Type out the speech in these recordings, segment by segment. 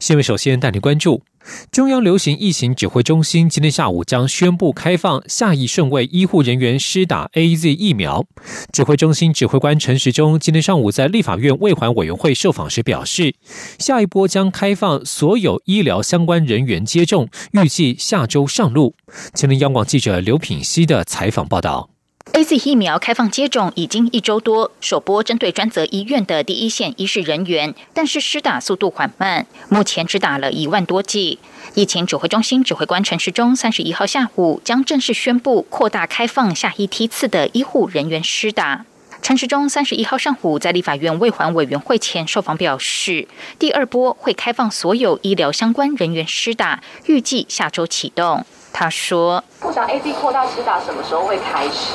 新闻首先带您关注。中央流行疫情指挥中心今天下午将宣布开放下一顺位医护人员施打 A Z 疫苗。指挥中心指挥官陈时中今天上午在立法院卫环委员会受访时表示，下一波将开放所有医疗相关人员接种，预计下周上路。前天央广记者刘品熙的采访报道。A Z 疫苗开放接种已经一周多，首波针对专责医院的第一线医事人员，但是施打速度缓慢，目前只打了一万多剂。疫情指挥中心指挥官陈时中三十一号下午将正式宣布扩大开放下一梯次的医护人员施打。陈时中三十一号上午在立法院卫环委员会前受访表示，第二波会开放所有医疗相关人员施打，预计下周启动。他说：“不想 A Z 扩大施打什么时候会开始？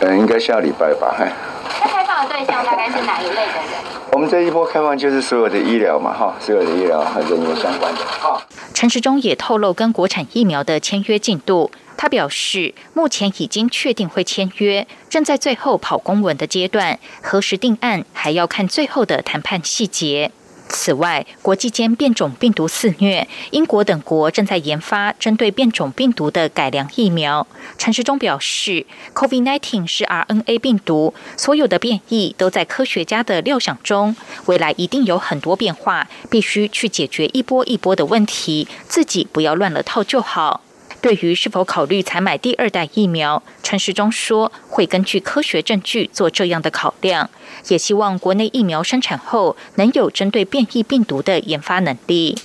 嗯，应该下礼拜吧。那开放的对象大概是哪一类的人？我们这一波开放就是所有的医疗嘛，哈，所有的医疗和人员相关的。哈，陈时中也透露跟国产疫苗的签约进度。他表示，目前已经确定会签约，正在最后跑公文的阶段，何时定案还要看最后的谈判细节。此外，国际间变种病毒肆虐，英国等国正在研发针对变种病毒的改良疫苗。陈时中表示，COVID-19 是 RNA 病毒，所有的变异都在科学家的料想中，未来一定有很多变化，必须去解决一波一波的问题，自己不要乱了套就好。对于是否考虑采买第二代疫苗，陈时中说会根据科学证据做这样的考量，也希望国内疫苗生产后能有针对变异病毒的研发能力。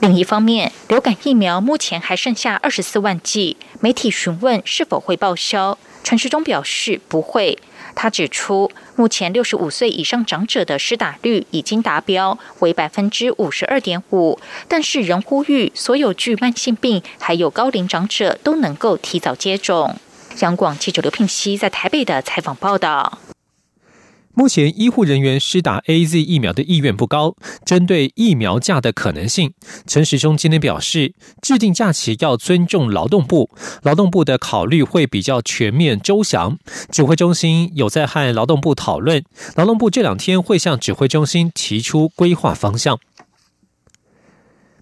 另一方面，流感疫苗目前还剩下二十四万剂，媒体询问是否会报销，陈时中表示不会。他指出，目前六十五岁以上长者的施打率已经达标为百分之五十二点五，但是仍呼吁所有具慢性病还有高龄长者都能够提早接种。央广记者刘聘熙在台北的采访报道。目前医护人员施打 A Z 疫苗的意愿不高。针对疫苗价的可能性，陈时中今天表示，制定假期要尊重劳动部，劳动部的考虑会比较全面周详。指挥中心有在和劳动部讨论，劳动部这两天会向指挥中心提出规划方向。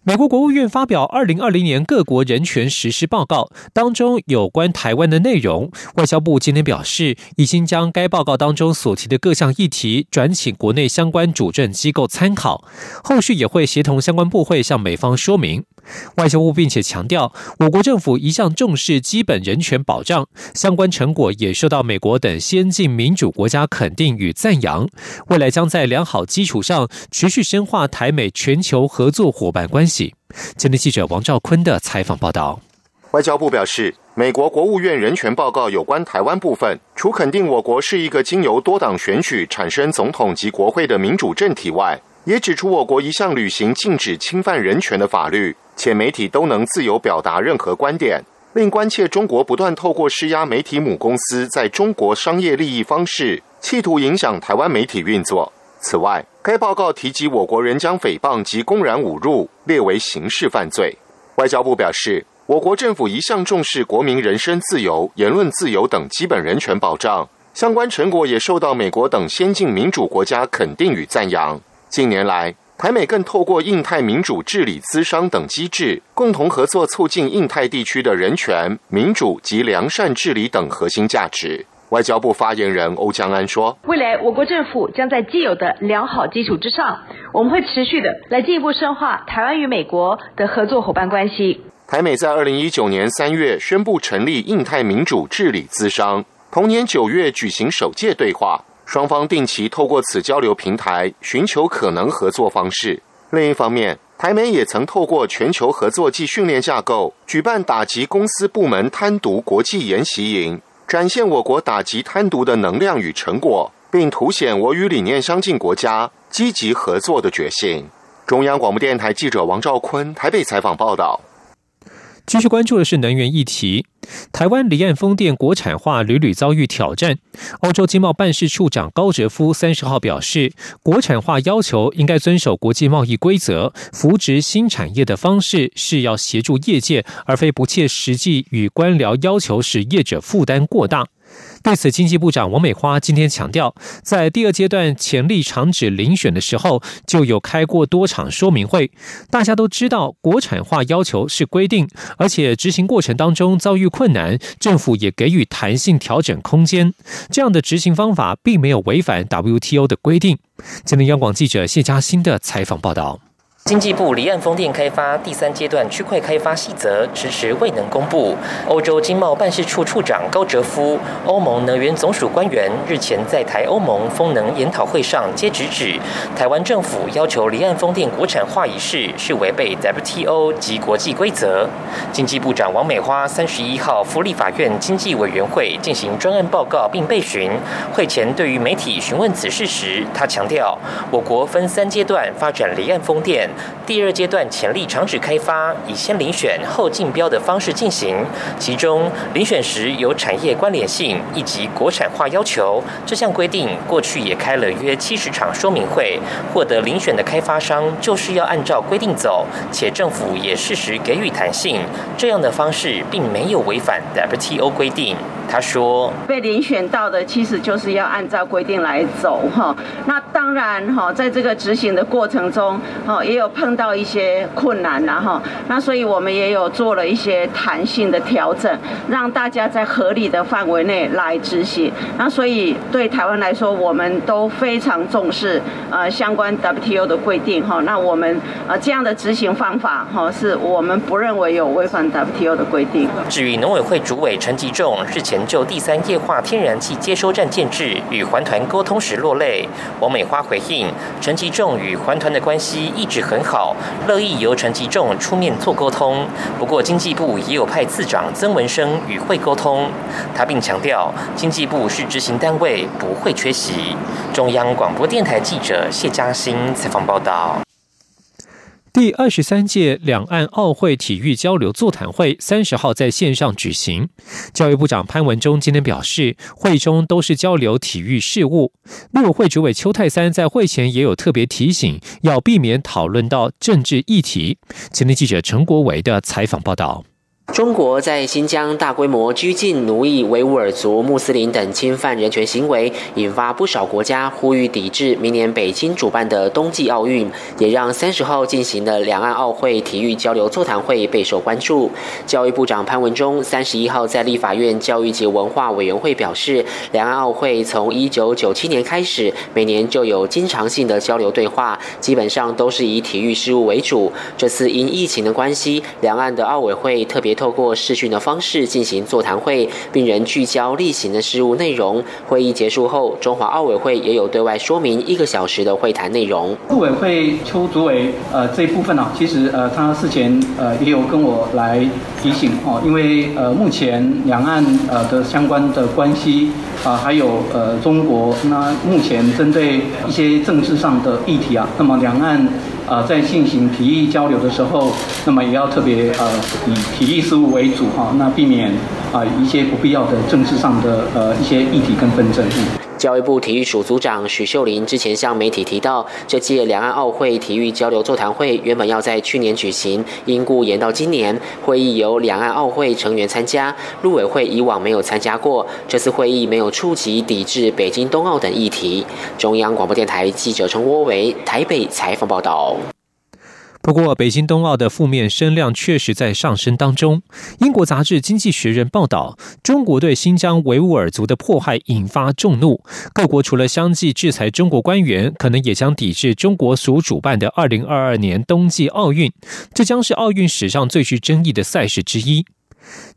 美国国务院发表二零二零年各国人权实施报告，当中有关台湾的内容。外交部今天表示，已经将该报告当中所提的各项议题转请国内相关主政机构参考，后续也会协同相关部会向美方说明。外交部并且强调，我国政府一向重视基本人权保障，相关成果也受到美国等先进民主国家肯定与赞扬。未来将在良好基础上持续深化台美全球合作伙伴关系。今天记者王兆坤的采访报道。外交部表示，美国国务院人权报告有关台湾部分，除肯定我国是一个经由多党选举产生总统及国会的民主政体外，也指出我国一向履行禁止侵犯人权的法律。且媒体都能自由表达任何观点，令关切中国不断透过施压媒体母公司在中国商业利益方式，企图影响台湾媒体运作。此外，该报告提及我国人将诽谤及公然侮辱列为刑事犯罪。外交部表示，我国政府一向重视国民人身自由、言论自由等基本人权保障，相关成果也受到美国等先进民主国家肯定与赞扬。近年来，台美更透过印太民主治理资商等机制，共同合作，促进印太地区的人权、民主及良善治理等核心价值。外交部发言人欧江安说：“未来我国政府将在既有的良好基础之上，我们会持续的来进一步深化台湾与美国的合作伙伴关系。”台美在二零一九年三月宣布成立印太民主治理资商，同年九月举行首届对话。双方定期透过此交流平台寻求可能合作方式。另一方面，台媒也曾透过全球合作暨训练架构举办打击公司部门贪渎国际研习营，展现我国打击贪渎的能量与成果，并凸显我与理念相近国家积极合作的决心。中央广播电台记者王兆坤台北采访报道。继续关注的是能源议题。台湾离岸风电国产化屡屡遭遇挑战。欧洲经贸办事处长高哲夫三十号表示，国产化要求应该遵守国际贸易规则，扶植新产业的方式是要协助业界，而非不切实际与官僚要求使业者负担过大。对此，经济部长王美花今天强调，在第二阶段潜力厂址遴选的时候，就有开过多场说明会。大家都知道，国产化要求是规定，而且执行过程当中遭遇困难，政府也给予弹性调整空间。这样的执行方法并没有违反 WTO 的规定。今天，央广记者谢嘉欣的采访报道。经济部离岸风电开发第三阶段区块开发细则迟迟未能公布。欧洲经贸办事处处长高哲夫、欧盟能源总署官员日前在台欧盟风能研讨会上皆直指，台湾政府要求离岸风电国产化一事是违背 WTO 及国际规则。经济部长王美花三十一号赴立法院经济委员会进行专案报告并备询。会前对于媒体询问此事时，他强调，我国分三阶段发展离岸风电。第二阶段潜力厂址开发以先遴选后竞标的方式进行，其中遴选时有产业关联性以及国产化要求。这项规定过去也开了约七十场说明会，获得遴选的开发商就是要按照规定走，且政府也适时给予弹性。这样的方式并没有违反 WTO 规定。他说：“被遴选到的其实就是要按照规定来走哈。那当然哈，在这个执行的过程中，哈也有碰到一些困难呐哈。那所以我们也有做了一些弹性的调整，让大家在合理的范围内来执行。那所以对台湾来说，我们都非常重视呃相关 WTO 的规定哈。那我们呃这样的执行方法哈，是我们不认为有违反 WTO 的规定。至于农委会主委陈吉仲日前。就第三液化天然气接收站建制与环团沟通时落泪，王美花回应陈吉仲与环团的关系一直很很好，乐意由陈吉仲出面做沟通。不过经济部也有派次长曾文生与会沟通，他并强调经济部是执行单位，不会缺席。中央广播电台记者谢嘉欣采访报道。第二十三届两岸奥会体育交流座谈会三十号在线上举行。教育部长潘文忠今天表示，会中都是交流体育事务。陆委会主委邱泰三在会前也有特别提醒，要避免讨论到政治议题。前天记者陈国维的采访报道。中国在新疆大规模拘禁、奴役维吾尔族、穆斯林等侵犯人权行为，引发不少国家呼吁抵制明年北京主办的冬季奥运，也让三十号进行的两岸奥会体育交流座谈会备受关注。教育部长潘文忠三十一号在立法院教育及文化委员会表示，两岸奥会从一九九七年开始，每年就有经常性的交流对话，基本上都是以体育事务为主。这次因疫情的关系，两岸的奥委会特别。透过视讯的方式进行座谈会，并仍聚焦例行的事务内容。会议结束后，中华奥委会也有对外说明一个小时的会谈内容。陆委会邱主委，呃，这一部分呢，其实呃，他事前呃也有跟我来提醒哦，因为呃，目前两岸呃的相关的关系啊，还有呃中国那目前针对一些政治上的议题啊，那么两岸。啊，在进行体育交流的时候，那么也要特别呃以体育事务为主哈，那避免啊一些不必要的政治上的呃一些议题跟纷争。教育部体育署组长许秀玲之前向媒体提到，这届两岸奥会体育交流座谈会原本要在去年举行，因故延到今年。会议由两岸奥会成员参加，陆委会以往没有参加过，这次会议没有触及抵制北京冬奥等议题。中央广播电台记者陈窝维台北采访报道。不过，北京冬奥的负面声量确实在上升当中。英国杂志《经济学人》报道，中国对新疆维吾尔族的迫害引发众怒，各国除了相继制裁中国官员，可能也将抵制中国所主办的2022年冬季奥运，这将是奥运史上最具争议的赛事之一。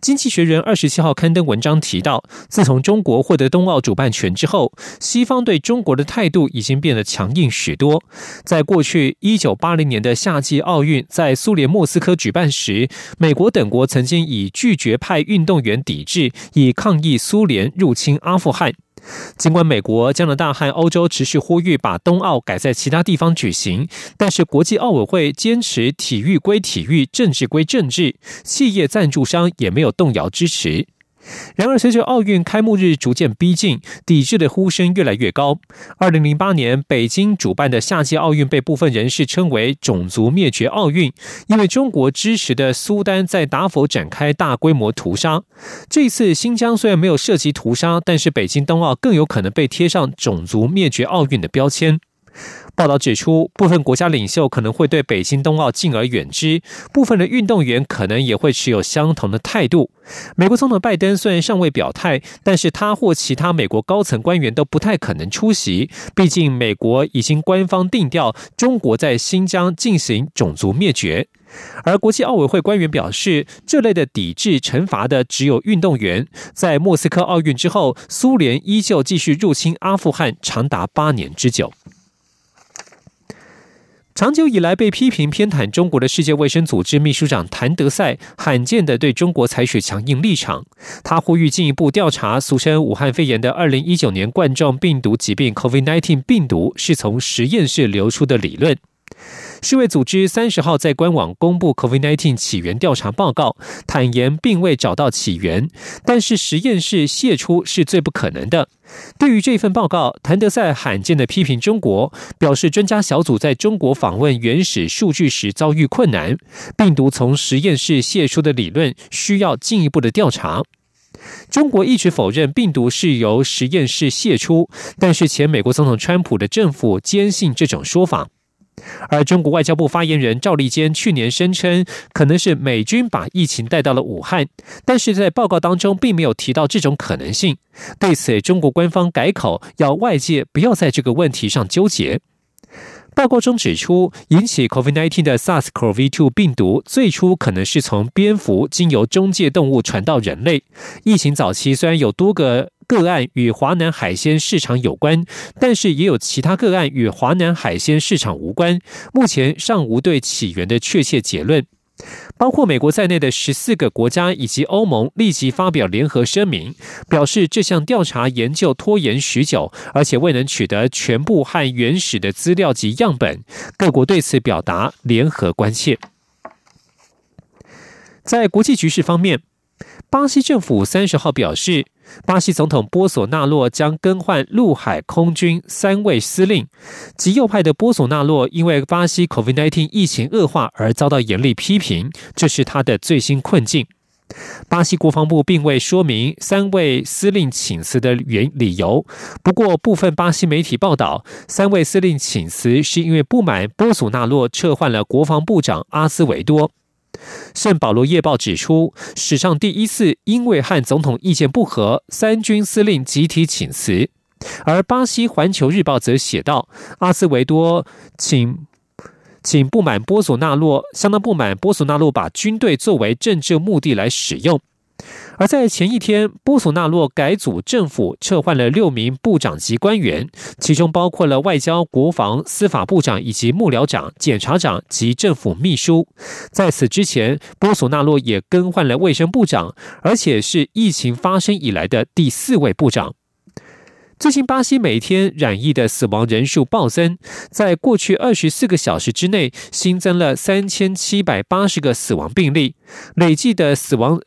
经济学人二十七号刊登文章提到，自从中国获得冬奥主办权之后，西方对中国的态度已经变得强硬许多。在过去一九八零年的夏季奥运在苏联莫斯科举办时，美国等国曾经以拒绝派运动员抵制，以抗议苏联入侵阿富汗。尽管美国、加拿大和欧洲持续呼吁把冬奥改在其他地方举行，但是国际奥委会坚持体育归体育，政治归政治，企业赞助商也没有动摇支持。然而，随着奥运开幕日逐渐逼近，抵制的呼声越来越高。二零零八年北京主办的夏季奥运被部分人士称为“种族灭绝奥运”，因为中国支持的苏丹在达佛展开大规模屠杀。这次新疆虽然没有涉及屠杀，但是北京冬奥更有可能被贴上“种族灭绝奥运”的标签。报道指出，部分国家领袖可能会对北京冬奥敬而远之，部分的运动员可能也会持有相同的态度。美国总统拜登虽然尚未表态，但是他或其他美国高层官员都不太可能出席，毕竟美国已经官方定调中国在新疆进行种族灭绝。而国际奥委会官员表示，这类的抵制惩罚的只有运动员。在莫斯科奥运之后，苏联依旧继续入侵阿富汗，长达八年之久。长久以来被批评偏袒中国的世界卫生组织秘书长谭德赛，罕见的对中国采取强硬立场。他呼吁进一步调查俗称武汉肺炎的二零一九年冠状病毒疾病 （COVID-19） 病毒是从实验室流出的理论。世卫组织三十号在官网公布 COVID-19 起源调查报告，坦言并未找到起源，但是实验室泄出是最不可能的。对于这份报告，谭德赛罕见的批评中国，表示专家小组在中国访问原始数据时遭遇困难，病毒从实验室泄出的理论需要进一步的调查。中国一直否认病毒是由实验室泄出，但是前美国总统川普的政府坚信这种说法。而中国外交部发言人赵立坚去年声称，可能是美军把疫情带到了武汉，但是在报告当中并没有提到这种可能性。对此，中国官方改口，要外界不要在这个问题上纠结。报告中指出，引起 COVID-19 的 SARS-CoV-2 病毒最初可能是从蝙蝠经由中介动物传到人类。疫情早期虽然有多个。个案与华南海鲜市场有关，但是也有其他个案与华南海鲜市场无关。目前尚无对起源的确切结论。包括美国在内的十四个国家以及欧盟立即发表联合声明，表示这项调查研究拖延许久，而且未能取得全部和原始的资料及样本。各国对此表达联合关切。在国际局势方面，巴西政府三十号表示。巴西总统波索纳洛将更换陆海空军三位司令。极右派的波索纳洛因为巴西 COVID-19 疫情恶化而遭到严厉批评，这是他的最新困境。巴西国防部并未说明三位司令请辞的原理由，不过部分巴西媒体报道，三位司令请辞是因为不满波索纳洛撤换了国防部长阿斯维多。圣保罗夜报指出，史上第一次因为和总统意见不合，三军司令集体请辞。而巴西环球日报则写道，阿斯维多请请不满波索纳洛，相当不满波索纳洛把军队作为政治目的来使用。而在前一天，波索纳洛改组政府，撤换了六名部长级官员，其中包括了外交、国防、司法部长以及幕僚长、检察长及政府秘书。在此之前，波索纳洛也更换了卫生部长，而且是疫情发生以来的第四位部长。最近，巴西每天染疫的死亡人数暴增，在过去二十四个小时之内新增了三千七百八十个死亡病例，累计的死亡。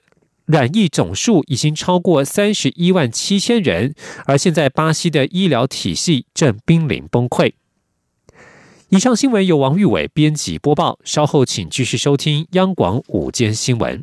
染疫总数已经超过三十一万七千人，而现在巴西的医疗体系正濒临崩溃。以上新闻由王玉伟编辑播报，稍后请继续收听央广午间新闻。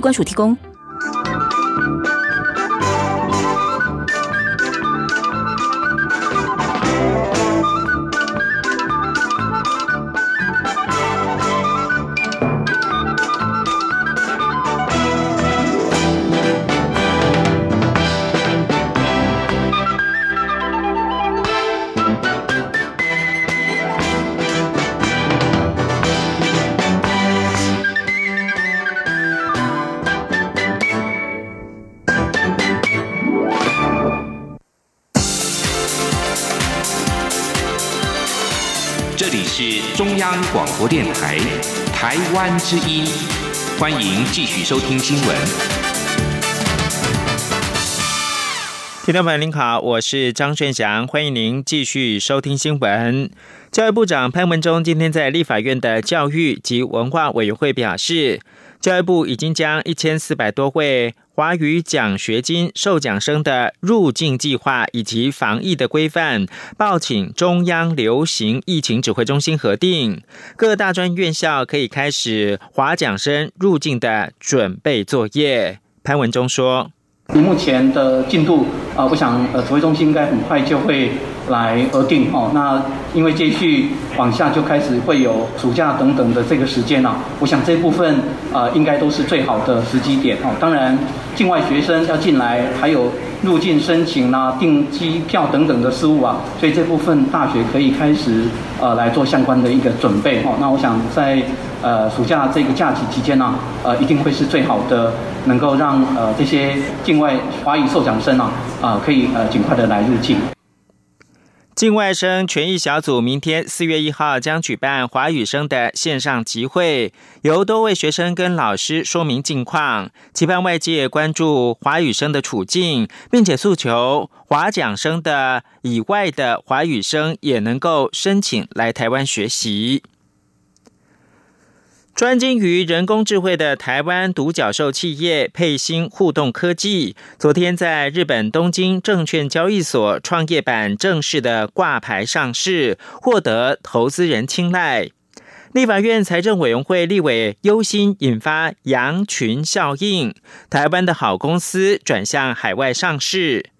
由。关署提供。里是中央广播电台台湾之音，欢迎继续收听新闻。听众朋友您好，我是张顺祥，欢迎您继续收听新闻。教育部长潘文忠今天在立法院的教育及文化委员会表示，教育部已经将一千四百多位。华语奖学金受奖生的入境计划以及防疫的规范，报请中央流行疫情指挥中心核定。各大专院校可以开始华奖生入境的准备作业。潘文中说：“以目前的进度啊，我想呃，指挥中心应该很快就会。”来核定哦，那因为接续往下就开始会有暑假等等的这个时间了，我想这部分啊应该都是最好的时机点哦。当然，境外学生要进来，还有入境申请啦、订机票等等的事务啊，所以这部分大学可以开始呃来做相关的一个准备哦。那我想在呃暑假这个假期期间呢，呃一定会是最好的，能够让呃这些境外华语受奖生啊啊可以呃尽快的来入境。境外生权益小组明天四月一号将举办华语生的线上集会，由多位学生跟老师说明近况，期盼外界关注华语生的处境，并且诉求华奖生的以外的华语生也能够申请来台湾学习。专精于人工智慧的台湾独角兽企业佩兴互动科技，昨天在日本东京证券交易所创业板正式的挂牌上市，获得投资人青睐。立法院财政委员会立委忧心引发羊群效应，台湾的好公司转向海外上市。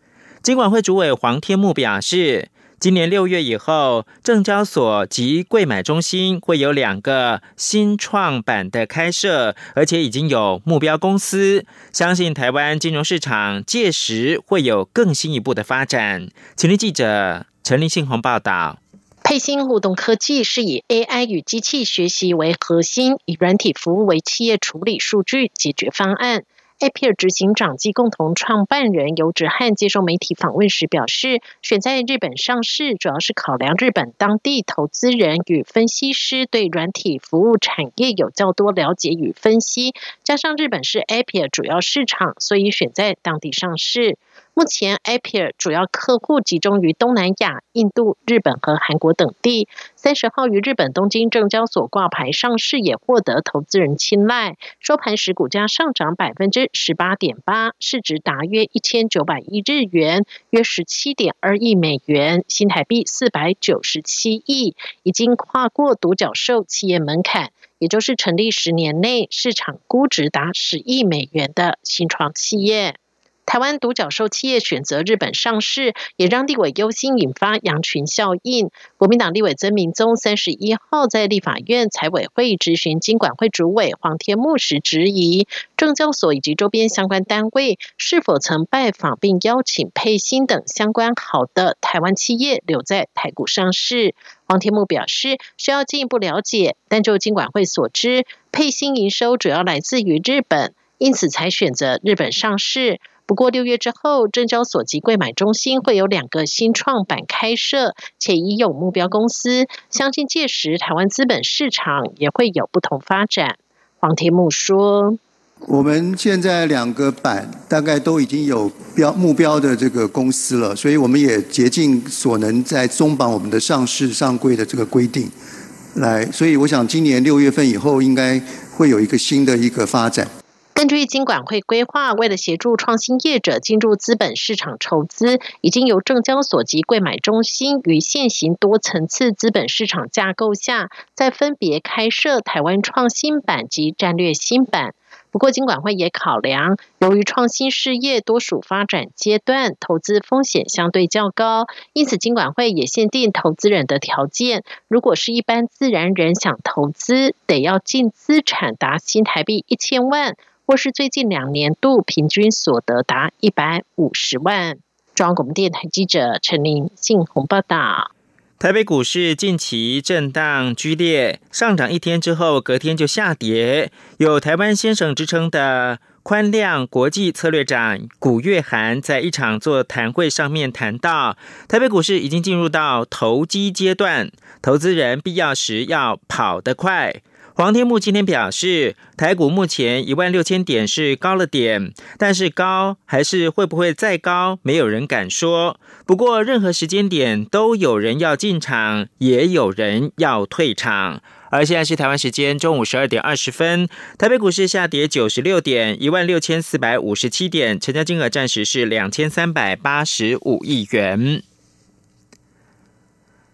金管会主委黄天木表示。今年六月以后，证交所及柜买中心会有两个新创板的开设，而且已经有目标公司。相信台湾金融市场届时会有更新一步的发展。请听记者陈立信鸿报道。配星互动科技是以 AI 与机器学习为核心，以软体服务为企业处理数据解决方案。Apple 执行长及共同创办人尤志汉接受媒体访问时表示，选在日本上市，主要是考量日本当地投资人与分析师对软体服务产业有较多了解与分析，加上日本是 Apple 主要市场，所以选在当地上市。目前，Appear 主要客户集中于东南亚、印度、日本和韩国等地。三十号于日本东京证交所挂牌上市，也获得投资人青睐。收盘时股价上涨百分之十八点八，市值达约一千九百亿日元，约十七点二亿美元，新台币四百九十七亿，已经跨过独角兽企业门槛，也就是成立十年内市场估值达十亿美元的新创企业。台湾独角兽企业选择日本上市，也让立委忧心引发羊群效应。国民党立委曾明宗三十一号在立法院财委会质询经管会主委黄天木时，质疑证交所以及周边相关单位是否曾拜访并邀请佩欣等相关好的台湾企业留在台股上市。黄天木表示需要进一步了解，但就经管会所知，佩欣营收主要来自于日本，因此才选择日本上市。不过六月之后，证交所及柜买中心会有两个新创板开设，且已有目标公司。相信届时台湾资本市场也会有不同发展。黄天木说：“我们现在两个板大概都已经有标目标的这个公司了，所以我们也竭尽所能在松绑我们的上市上柜的这个规定，来。所以我想今年六月份以后应该会有一个新的一个发展。”根据金管会规划，为了协助创新业者进入资本市场筹资，已经由证交所及柜买中心于现行多层次资本市场架构下，再分别开设台湾创新版及战略新版。不过，金管会也考量，由于创新事业多属发展阶段，投资风险相对较高，因此金管会也限定投资人的条件。如果是一般自然人想投资，得要净资产达新台币一千万。或是最近两年度平均所得达一百五十万。中央广播电台记者陈琳信鸿报道。台北股市近期震荡剧烈，上涨一天之后，隔天就下跌。有“台湾先生”之称的。宽量国际策略长古月涵在一场座谈会上面谈到，台北股市已经进入到投机阶段，投资人必要时要跑得快。黄天木今天表示，台股目前一万六千点是高了点，但是高还是会不会再高，没有人敢说。不过任何时间点都有人要进场，也有人要退场。而现在是台湾时间中午十二点二十分，台北股市下跌九十六点，一万六千四百五十七点，成交金额暂时是两千三百八十五亿元。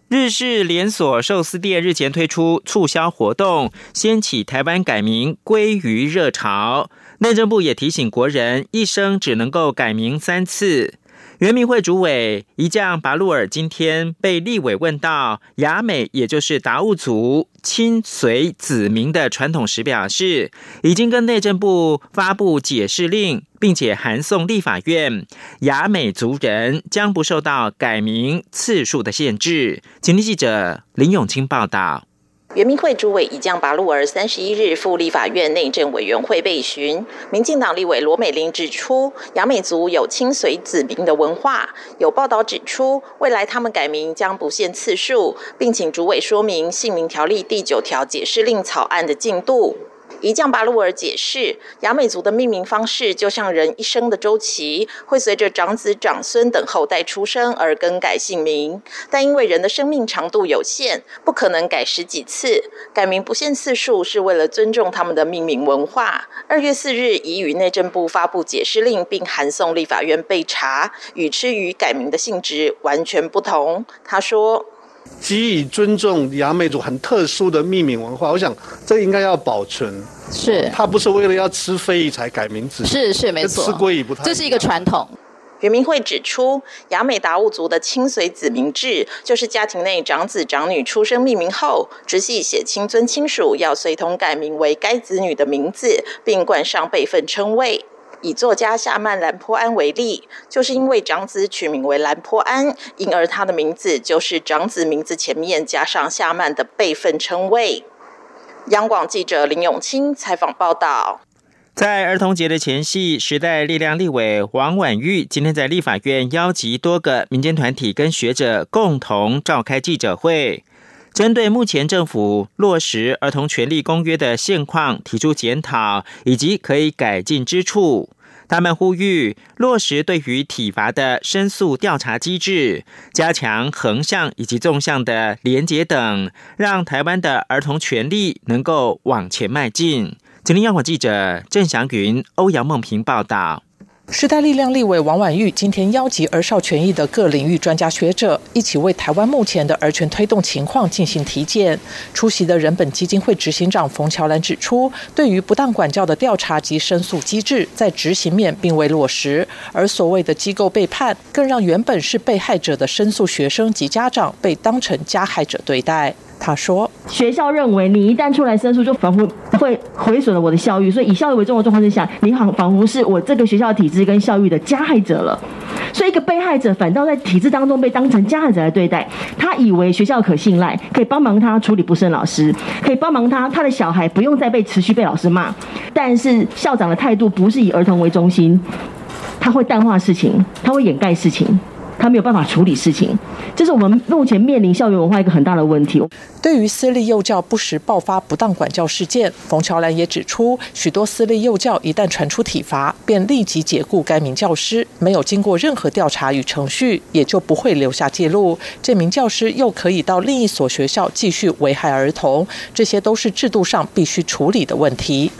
日式连锁寿司店日前推出促销活动，掀起台湾改名鲑鱼热潮。内政部也提醒国人，一生只能够改名三次。原民会主委一将拔路尔今天被立委问到雅美，也就是达悟族亲随子民的传统时，表示已经跟内政部发布解释令，并且函送立法院，雅美族人将不受到改名次数的限制。请听记者林永清报道。原民会主委已将拔路儿三十一日赴立法院内政委员会备询，民进党立委罗美玲指出，雅美族有亲随子民的文化，有报道指出，未来他们改名将不限次数，并请主委说明姓名条例第九条解释令草案的进度。一将巴鲁尔解释，雅美族的命名方式就像人一生的周期，会随着长子、长孙等后代出生而更改姓名。但因为人的生命长度有限，不可能改十几次，改名不限次数，是为了尊重他们的命名文化。二月四日已与内政部发布解释令，并函送立法院备查，与吃鱼改名的性质完全不同。他说。给予尊重雅美族很特殊的命名文化，我想这应该要保存。是，他不是为了要吃非遗才改名字。是是没错，吃鲑鱼不太。这是一个传统。原民会指出，雅美达悟族的亲随子名制，就是家庭内长子长女出生命名后，直系血亲尊亲属要随同改名为该子女的名字，并冠上辈分称谓。以作家夏曼兰坡安为例，就是因为长子取名为兰坡安，因而他的名字就是长子名字前面加上夏曼的辈分称谓。央广记者林永清采访报道。在儿童节的前夕，时代力量立委王婉玉今天在立法院邀集多个民间团体跟学者共同召开记者会，针对目前政府落实《儿童权利公约》的现况提出检讨以及可以改进之处。他们呼吁落实对于体罚的申诉调查机制，加强横向以及纵向的连结等，让台湾的儿童权利能够往前迈进。吉林央广记者郑祥云、欧阳梦平报道。时代力量立委王婉玉今天邀集儿少权益的各领域专家学者，一起为台湾目前的儿权推动情况进行体检。出席的人本基金会执行长冯乔兰指出，对于不当管教的调查及申诉机制，在执行面并未落实，而所谓的机构背叛，更让原本是被害者的申诉学生及家长被当成加害者对待。他说：“学校认为你一旦出来申诉，就仿佛会毁损了我的校誉，所以以校誉为重的状况之下，你仿仿佛是我这个学校体制跟校誉的加害者了。所以一个被害者反倒在体制当中被当成加害者来对待，他以为学校可信赖，可以帮忙他处理不慎老师，可以帮忙他，他的小孩不用再被持续被老师骂。但是校长的态度不是以儿童为中心，他会淡化事情，他会掩盖事情。”他没有办法处理事情，这是我们目前面临校园文化一个很大的问题。对于私立幼教不时爆发不当管教事件，冯乔兰也指出，许多私立幼教一旦传出体罚，便立即解雇该名教师，没有经过任何调查与程序，也就不会留下记录。这名教师又可以到另一所学校继续危害儿童，这些都是制度上必须处理的问题。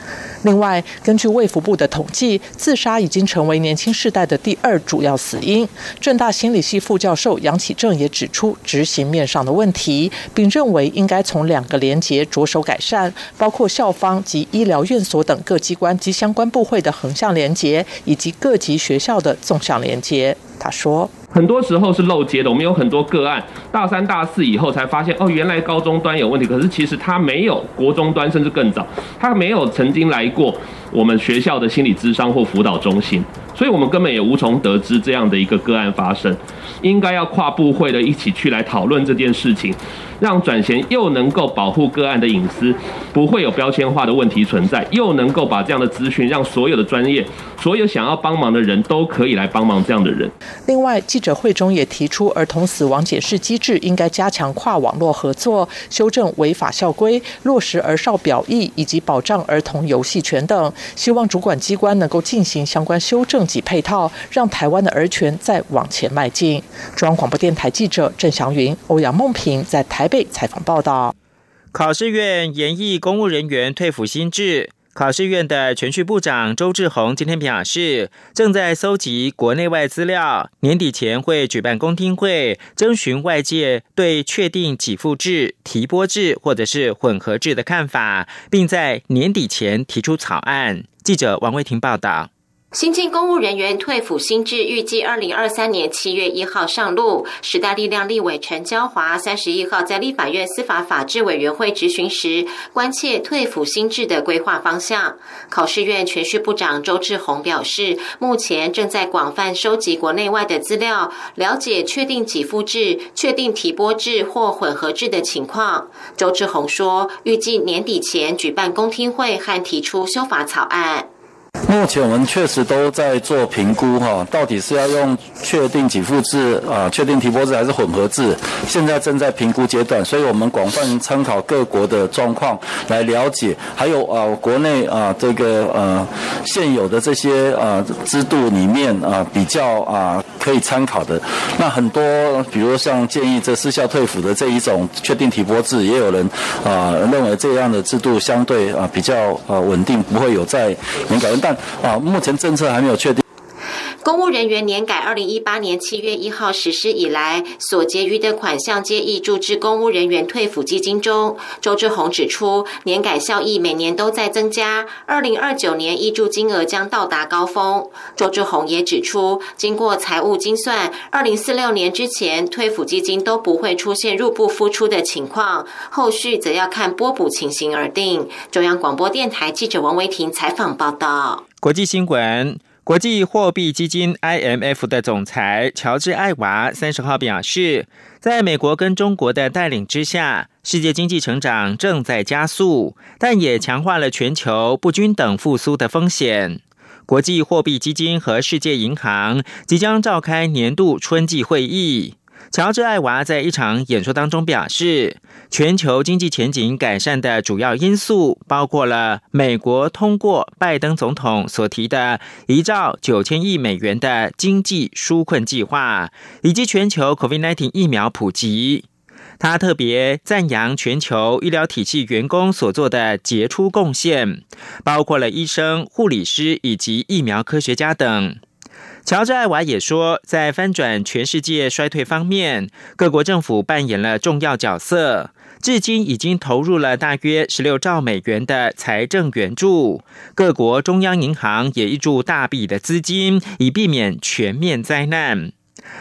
另外，根据卫福部的统计，自杀已经成为年轻世代的第二主要死因。正大心理系副教授杨启正也指出执行面上的问题，并认为应该从两个连结着手改善，包括校方及医疗院所等各机关及相关部会的横向连结，以及各级学校的纵向连结。他说。很多时候是漏接的，我们有很多个案，大三、大四以后才发现，哦，原来高中端有问题，可是其实他没有国中端，甚至更早，他没有曾经来过我们学校的心理咨商或辅导中心，所以我们根本也无从得知这样的一个个案发生。应该要跨部会的一起去来讨论这件事情，让转衔又能够保护个案的隐私，不会有标签化的问题存在，又能够把这样的资讯让所有的专业、所有想要帮忙的人都可以来帮忙这样的人。另外，记者会中也提出，儿童死亡解释机制应该加强跨网络合作，修正违法校规，落实儿少表意以及保障儿童游戏权等。希望主管机关能够进行相关修正及配套，让台湾的儿权再往前迈进。中央广播电台记者郑祥云、欧阳梦平在台北采访报道。考试院研议公务人员退辅新制，考试院的全序部长周志宏今天表示，正在搜集国内外资料，年底前会举办公听会，征询外界对确定给付制、提拨制或者是混合制的看法，并在年底前提出草案。记者王维婷报道。新进公务人员退抚新制预计二零二三年七月一号上路。时代力量立委陈娇华三十一号在立法院司法法制委员会质询时，关切退抚新制的规划方向。考试院全序部长周志宏表示，目前正在广泛收集国内外的资料，了解确定给付制、确定提拨制或混合制的情况。周志宏说，预计年底前举办公听会和提出修法草案。目前我们确实都在做评估，哈，到底是要用确定给付制啊，确定提拨制还是混合制？现在正在评估阶段，所以我们广泛参考各国的状况来了解，还有啊，国内啊这个呃现有的这些啊制度里面啊比较啊可以参考的。那很多，比如像建议这失效退抚的这一种确定提拨制，也有人啊认为这样的制度相对啊比较啊稳定，不会有在敏感但啊，目前政策还没有确定。公务人员年改二零一八年七月一号实施以来，所结余的款项皆已注至公务人员退抚基金中。周志宏指出，年改效益每年都在增加，二零二九年挹注金额将到达高峰。周志宏也指出，经过财务精算，二零四六年之前退抚基金都不会出现入不敷出的情况，后续则要看拨补情形而定。中央广播电台记者王维婷采访报道。国际新闻。国际货币基金 IMF 的总裁乔治·艾娃三十号表示，在美国跟中国的带领之下，世界经济成长正在加速，但也强化了全球不均等复苏的风险。国际货币基金和世界银行即将召开年度春季会议。乔治·艾娃在一场演说当中表示，全球经济前景改善的主要因素包括了美国通过拜登总统所提的一兆九千亿美元的经济纾困计划，以及全球 COVID-19 疫苗普及。他特别赞扬全球医疗体系员工所做的杰出贡献，包括了医生、护理师以及疫苗科学家等。乔治·艾娃也说，在翻转全世界衰退方面，各国政府扮演了重要角色。至今已经投入了大约十六兆美元的财政援助，各国中央银行也挹注大笔的资金，以避免全面灾难。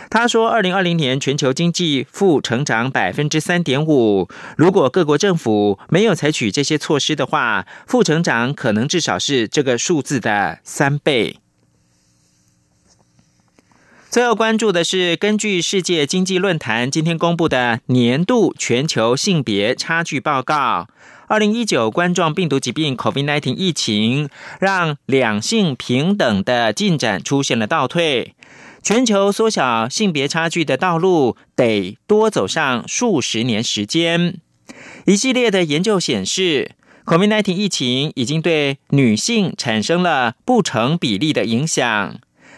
他说，二零二零年全球经济负成长百分之三点五，如果各国政府没有采取这些措施的话，负成长可能至少是这个数字的三倍。最后关注的是，根据世界经济论坛今天公布的年度全球性别差距报告，二零一九冠状病毒疾病 （COVID-19） 疫情让两性平等的进展出现了倒退，全球缩小性别差距的道路得多走上数十年时间。一系列的研究显示，COVID-19 疫情已经对女性产生了不成比例的影响。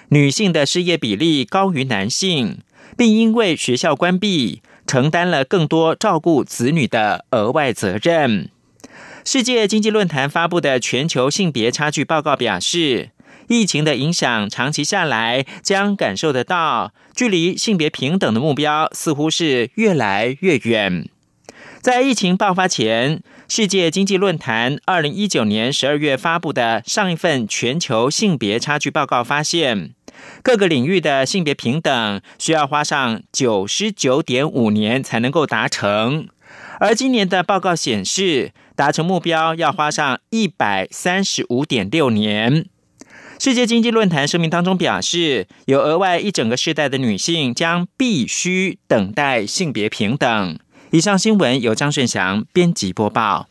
女性的失业比例高于男性，并因为学校关闭，承担了更多照顾子女的额外责任。世界经济论坛发布的全球性别差距报告表示，疫情的影响长期下来将感受得到，距离性别平等的目标似乎是越来越远。在疫情爆发前，世界经济论坛二零一九年十二月发布的上一份全球性别差距报告发现，各个领域的性别平等需要花上九十九点五年才能够达成，而今年的报告显示，达成目标要花上一百三十五点六年。世界经济论坛声明当中表示，有额外一整个世代的女性将必须等待性别平等。以上新闻由张顺祥编辑播报。